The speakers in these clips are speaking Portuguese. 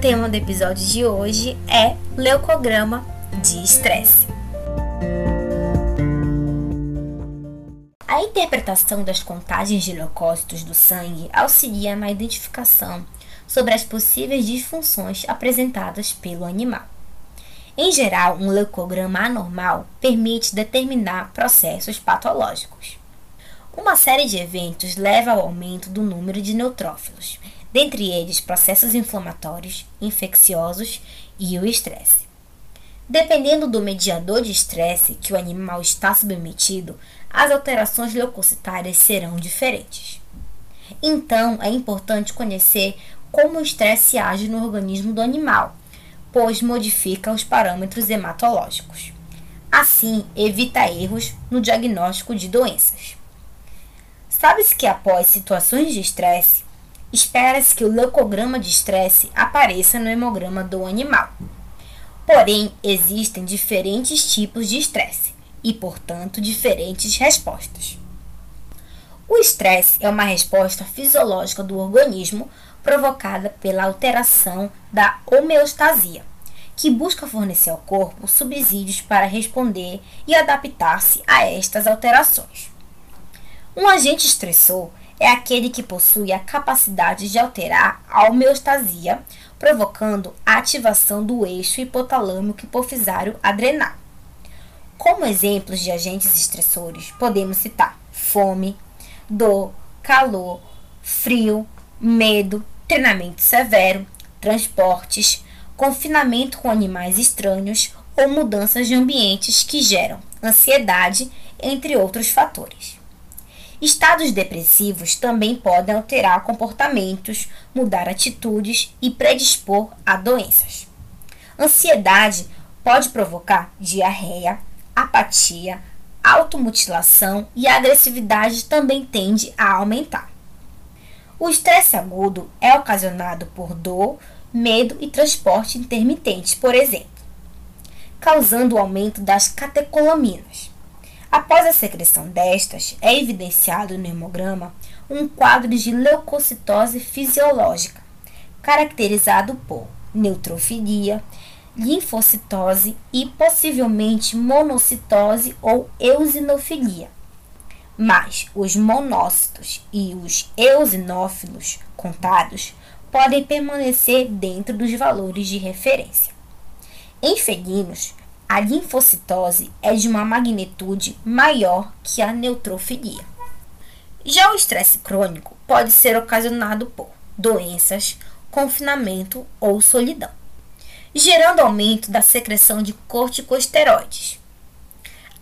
tema do episódio de hoje é leucograma de estresse. A interpretação das contagens de leucócitos do sangue auxilia na identificação sobre as possíveis disfunções apresentadas pelo animal. Em geral, um leucograma anormal permite determinar processos patológicos. Uma série de eventos leva ao aumento do número de neutrófilos, dentre eles processos inflamatórios, infecciosos e o estresse. Dependendo do mediador de estresse que o animal está submetido, as alterações leucocitárias serão diferentes. Então, é importante conhecer como o estresse age no organismo do animal, pois modifica os parâmetros hematológicos. Assim, evita erros no diagnóstico de doenças. Sabe-se que após situações de estresse, espera-se que o leucograma de estresse apareça no hemograma do animal. Porém, existem diferentes tipos de estresse e, portanto, diferentes respostas. O estresse é uma resposta fisiológica do organismo provocada pela alteração da homeostasia, que busca fornecer ao corpo subsídios para responder e adaptar-se a estas alterações. Um agente estressor é aquele que possui a capacidade de alterar a homeostasia, provocando a ativação do eixo hipotalâmico hipofisário adrenal. Como exemplos de agentes estressores, podemos citar fome, dor, calor, frio, medo, treinamento severo, transportes, confinamento com animais estranhos ou mudanças de ambientes que geram ansiedade, entre outros fatores. Estados depressivos também podem alterar comportamentos, mudar atitudes e predispor a doenças. Ansiedade pode provocar diarreia, apatia, automutilação e a agressividade também tende a aumentar. O estresse agudo é ocasionado por dor, medo e transporte intermitente, por exemplo, causando o aumento das catecolaminas. Após a secreção destas, é evidenciado no hemograma um quadro de leucocitose fisiológica, caracterizado por neutrofilia, linfocitose e possivelmente monocitose ou eosinofilia. Mas os monócitos e os eosinófilos contados podem permanecer dentro dos valores de referência. Em felinos, a linfocitose é de uma magnitude maior que a neutrofilia. Já o estresse crônico pode ser ocasionado por doenças, confinamento ou solidão, gerando aumento da secreção de corticosteroides.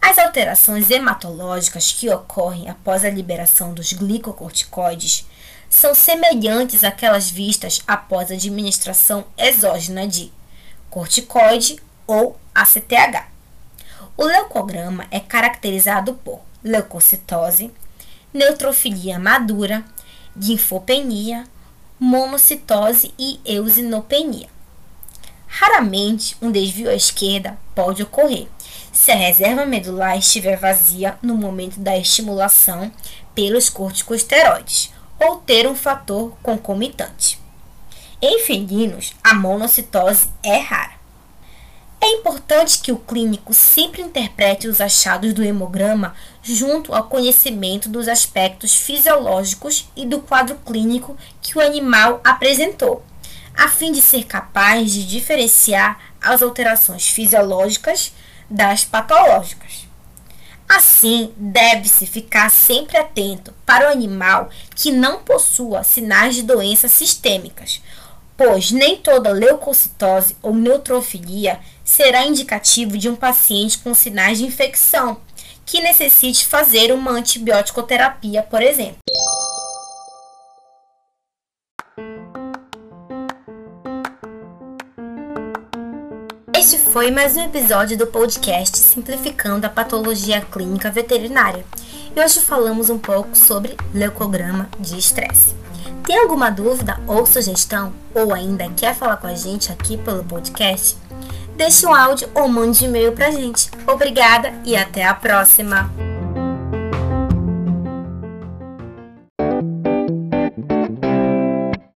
As alterações hematológicas que ocorrem após a liberação dos glicocorticoides são semelhantes àquelas vistas após a administração exógena de corticoide ou ACTH. O leucograma é caracterizado por leucocitose, neutrofilia madura, linfopenia, monocitose e eosinopenia. Raramente, um desvio à esquerda pode ocorrer se a reserva medular estiver vazia no momento da estimulação pelos corticosteroides ou ter um fator concomitante. Em felinos, a monocitose é rara. É importante que o clínico sempre interprete os achados do hemograma junto ao conhecimento dos aspectos fisiológicos e do quadro clínico que o animal apresentou, a fim de ser capaz de diferenciar as alterações fisiológicas das patológicas. Assim, deve-se ficar sempre atento para o animal que não possua sinais de doenças sistêmicas, pois nem toda leucocitose ou neutrofilia será indicativo de um paciente com sinais de infecção que necessite fazer uma antibiótico-terapia, por exemplo. Este foi mais um episódio do podcast Simplificando a Patologia Clínica Veterinária. E hoje falamos um pouco sobre leucograma de estresse. Tem alguma dúvida ou sugestão, ou ainda quer falar com a gente aqui pelo podcast? Deixe um áudio ou mande um e-mail pra gente. Obrigada e até a próxima!